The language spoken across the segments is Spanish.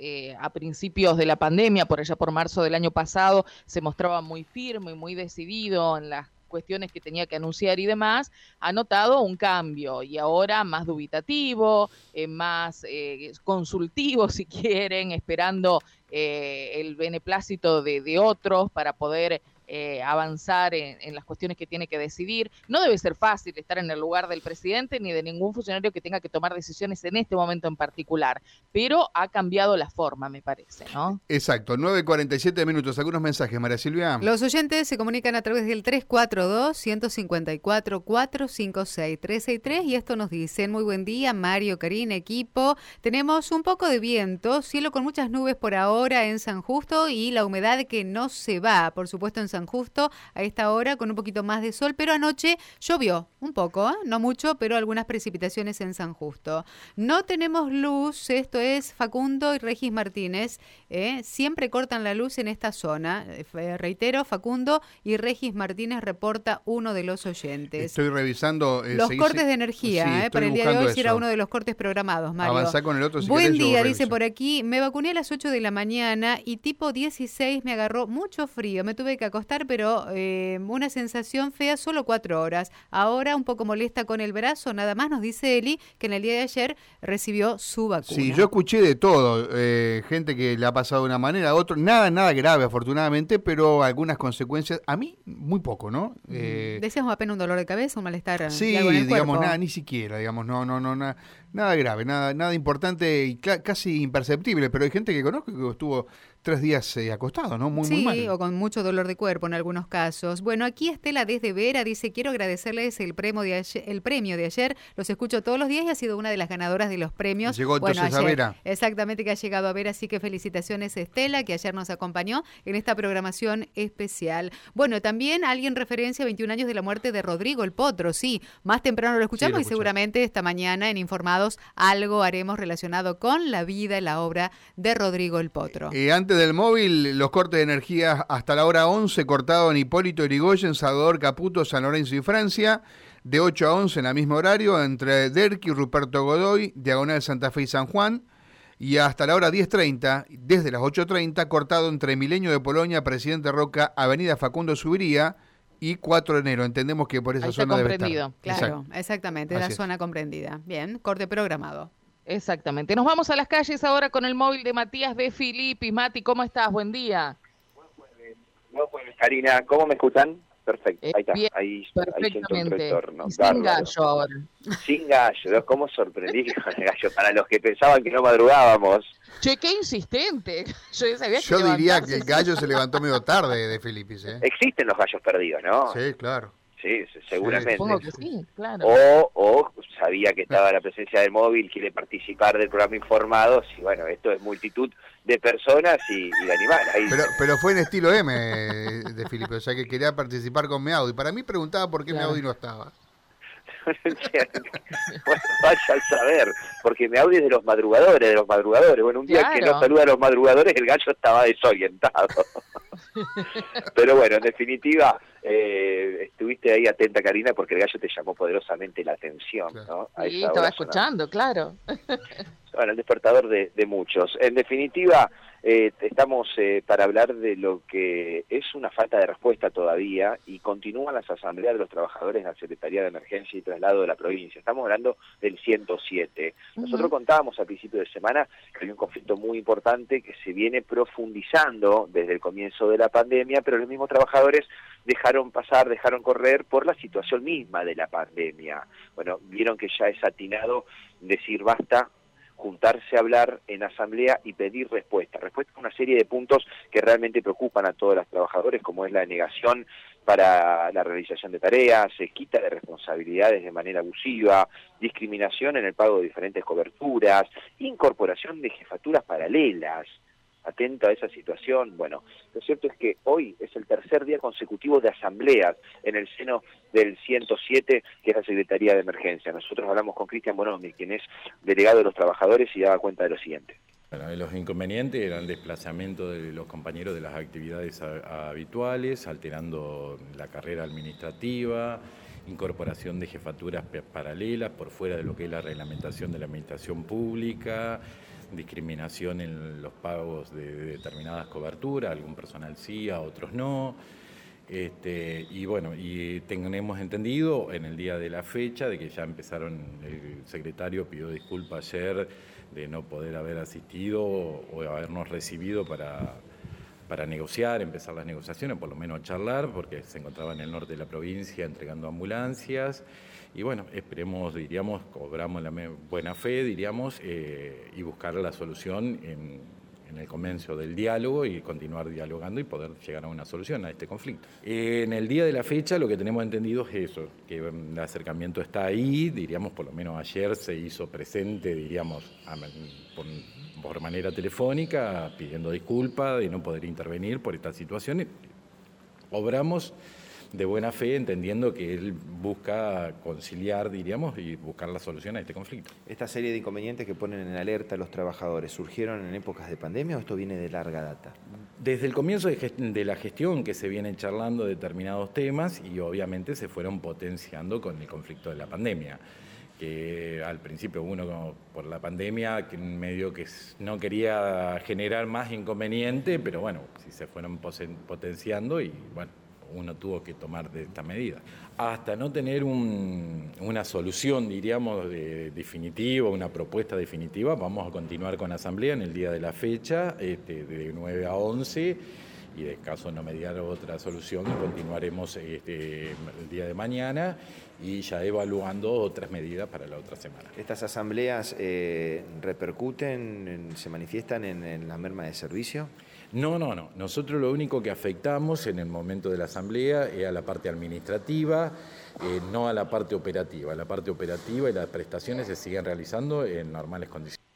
eh, a principios de la pandemia, por allá por marzo del año pasado, se mostraba muy firme y muy decidido en las cuestiones que tenía que anunciar y demás, ha notado un cambio y ahora más dubitativo, eh, más eh, consultivo si quieren, esperando eh, el beneplácito de, de otros para poder eh, avanzar en, las cuestiones que tiene que decidir. No debe ser fácil estar en el lugar del presidente ni de ningún funcionario que tenga que tomar decisiones en este momento en particular, pero ha cambiado la forma, me parece, ¿no? Exacto, 9.47 minutos. Algunos mensajes, María Silvia. Los oyentes se comunican a través del 342-154-456-363 y esto nos dicen, muy buen día, Mario, Karina, equipo. Tenemos un poco de viento, cielo con muchas nubes por ahora en San Justo y la humedad que no se va, por supuesto en San Justo a esta hora con un poquito más de sol, pero anoche llovió un poco, ¿eh? no mucho, pero algunas precipitaciones en San Justo. No tenemos luz, esto es Facundo y Regis Martínez, ¿eh? siempre cortan la luz en esta zona. Eh, reitero, Facundo y Regis Martínez reporta uno de los oyentes. Estoy revisando los cortes de energía, para el día de hoy si era uno de los cortes programados, Mario. Avanzá con el otro. Buen día, dice por aquí, me vacuné a las 8 de la mañana y tipo 16 me agarró mucho frío, me tuve que acostar pero eh, una sensación fea solo cuatro horas. Ahora un poco molesta con el brazo, nada más nos dice Eli que en el día de ayer recibió su vacuna. Sí, yo escuché de todo, eh, gente que le ha pasado de una manera, otro, nada, nada grave afortunadamente, pero algunas consecuencias, a mí muy poco, ¿no? Eh, Decíamos apenas un dolor de cabeza, un malestar. Sí, digamos, nada, ni siquiera, digamos, no, no, no, nada, nada grave, nada, nada importante y casi imperceptible, pero hay gente que conozco que estuvo tres días eh, acostado, ¿no? Muy, sí, muy o con mucho dolor de cuerpo en algunos casos. Bueno, aquí Estela desde Vera dice, quiero agradecerles el premio de ayer, el premio de ayer. Los escucho todos los días y ha sido una de las ganadoras de los premios. Llegó entonces a Vera. Exactamente, que ha llegado a Vera, así que felicitaciones Estela, que ayer nos acompañó en esta programación especial. Bueno, también alguien referencia a 21 años de la muerte de Rodrigo el Potro, sí, más temprano lo escuchamos y seguramente esta mañana en Informados algo haremos relacionado con la vida y la obra de Rodrigo el Potro. Y antes del móvil, los cortes de energía hasta la hora 11, cortado en Hipólito Yrigoyen, Salvador Caputo, San Lorenzo y Francia, de 8 a 11 en el mismo horario, entre Derqui, Ruperto Godoy, Diagonal Santa Fe y San Juan, y hasta la hora 10.30, desde las 8.30, cortado entre Milenio de Polonia, Presidente Roca, Avenida Facundo Subiría, y 4 de enero. Entendemos que por esa Ahí zona debe estar. Claro, exactamente, la zona comprendida. Bien, corte programado. Exactamente. Nos vamos a las calles ahora con el móvil de Matías de Filippi. Mati, ¿cómo estás? Buen día. Jueves. Karina, ¿cómo me escuchan? Perfecto, eh, ahí está, bien, ahí, perfectamente. ahí un retorno. Sin gallo ahora. Sin gallo, ¿cómo sorprendí con el gallo? Para los que pensaban que no madrugábamos. Che, qué insistente. Yo, sabía Yo diría que el gallo se levantó medio tarde de Filipis. ¿eh? Existen los gallos perdidos, ¿no? Sí, claro. Sí, seguramente. que sí, claro. O, o sabía que estaba la presencia del móvil, quiere participar del programa Informados, y bueno, esto es multitud de personas y, de animales. Pero, pero fue en estilo M de Felipe, o sea que quería participar con Meaudi. Para mí preguntaba por qué claro. Meaudi no estaba. bueno, vaya a saber, porque me es de los madrugadores, de los madrugadores. Bueno, un día que no saluda a los madrugadores, el gallo estaba desorientado. Pero bueno, en definitiva, eh, estuviste ahí atenta, Karina, porque el gallo te llamó poderosamente la atención. ¿no? sí, estaba escuchando, claro. Bueno, el despertador de, de muchos. En definitiva, eh, estamos eh, para hablar de lo que es una falta de respuesta todavía y continúan las asambleas de los trabajadores en la Secretaría de Emergencia y Traslado de la provincia. Estamos hablando del 107. Nosotros contábamos a principio de semana que hay un conflicto muy importante que se viene profundizando desde el comienzo de la pandemia, pero los mismos trabajadores dejaron pasar, dejaron correr por la situación misma de la pandemia. Bueno, vieron que ya es atinado decir basta, juntarse a hablar en asamblea y pedir respuesta. Respuesta a una serie de puntos que realmente preocupan a todos los trabajadores, como es la negación para la realización de tareas, se quita de responsabilidades de manera abusiva, discriminación en el pago de diferentes coberturas, incorporación de jefaturas paralelas, atento a esa situación. Bueno, lo cierto es que hoy es el tercer día consecutivo de asambleas en el seno del 107, que es la Secretaría de Emergencia. Nosotros hablamos con Cristian Bonomi, quien es delegado de los trabajadores y daba cuenta de lo siguiente. Bueno, los inconvenientes eran el desplazamiento de los compañeros de las actividades habituales, alterando la carrera administrativa, incorporación de jefaturas paralelas por fuera de lo que es la reglamentación de la administración pública, discriminación en los pagos de, determinadas coberturas, algún personal sí, a otros no. Este, y bueno, y tenemos entendido en el día de la fecha de que ya empezaron, el secretario pidió disculpas ayer de no poder haber asistido o habernos recibido para, para negociar, empezar las negociaciones, por lo menos charlar, porque se encontraba en el norte de la provincia entregando ambulancias. Y bueno, esperemos, diríamos, cobramos la buena fe, diríamos, eh, y buscar la solución en, en el comienzo del diálogo y continuar dialogando y poder llegar a una solución a este conflicto. En el día de la fecha lo que tenemos entendido es eso, que el acercamiento está ahí, diríamos por lo menos ayer se hizo presente, diríamos, por, manera telefónica, pidiendo disculpas de no poder intervenir por esta situación. Obramos de buena fe, entendiendo que él busca conciliar, diríamos, y buscar la solución a este conflicto. Esta serie de inconvenientes que ponen en alerta a los trabajadores, ¿surgieron en épocas de pandemia o esto viene de larga data? Desde el comienzo de, la gestión que se vienen charlando determinados temas y obviamente se fueron potenciando con el conflicto de la pandemia que al principio uno por la pandemia que medio que no quería generar más inconveniente, pero bueno, si se fueron potenciando y bueno, uno tuvo que tomar de esta medida. Hasta no tener una solución, diríamos, definitiva, una propuesta definitiva, vamos a continuar con la asamblea en el día de la fecha, este, de 9 a 11 y de caso no mediar otra solución, continuaremos este, el día de mañana y ya evaluando otras medidas para la otra semana. ¿Estas asambleas eh, repercuten, se manifiestan en la merma de servicio? No, no, no. Nosotros lo único que afectamos en el momento de la asamblea es a la parte administrativa, eh, no a la parte operativa. La parte operativa y las prestaciones se siguen realizando en normales condiciones.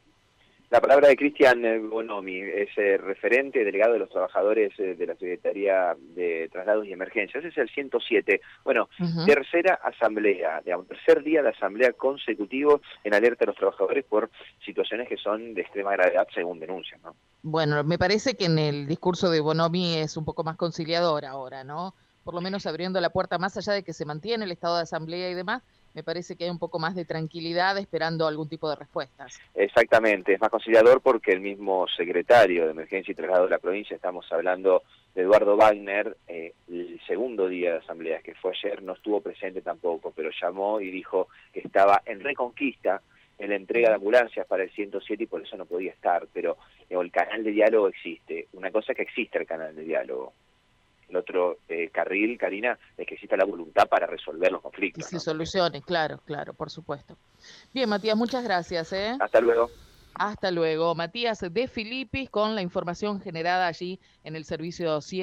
La palabra de Cristian eh, Bonomi es eh, referente, delegado de los trabajadores de la Secretaría de Traslados y Emergencias. Ese es el 107. Bueno, tercera asamblea, digamos, tercer día de asamblea consecutivo en alerta a los trabajadores por situaciones que son de extrema gravedad según denuncias, ¿no? Bueno, me parece que en el discurso de Bonomi es un poco más conciliador ahora, ¿no? Por lo menos abriendo la puerta más allá de que se mantiene el estado de asamblea y demás, me parece que hay un poco más de tranquilidad esperando algún tipo de respuestas. Exactamente, es más conciliador porque el mismo secretario de Emergencia y Traslado de la provincia, estamos hablando de Eduardo Wagner, eh, el segundo día de asamblea, que fue ayer, no estuvo presente tampoco, pero llamó y dijo que estaba en reconquista en la entrega de ambulancias para el 107 y por eso no podía estar, pero el canal de diálogo existe. Una cosa es que existe el canal de diálogo. El otro eh, carril, Karina, es que exista la voluntad para resolver los conflictos. Y se solucione, claro, claro, por supuesto. Bien, Matías, muchas gracias. ¿eh? Hasta luego. Hasta luego. Matías de Filipis con la información generada allí en el servicio CIES.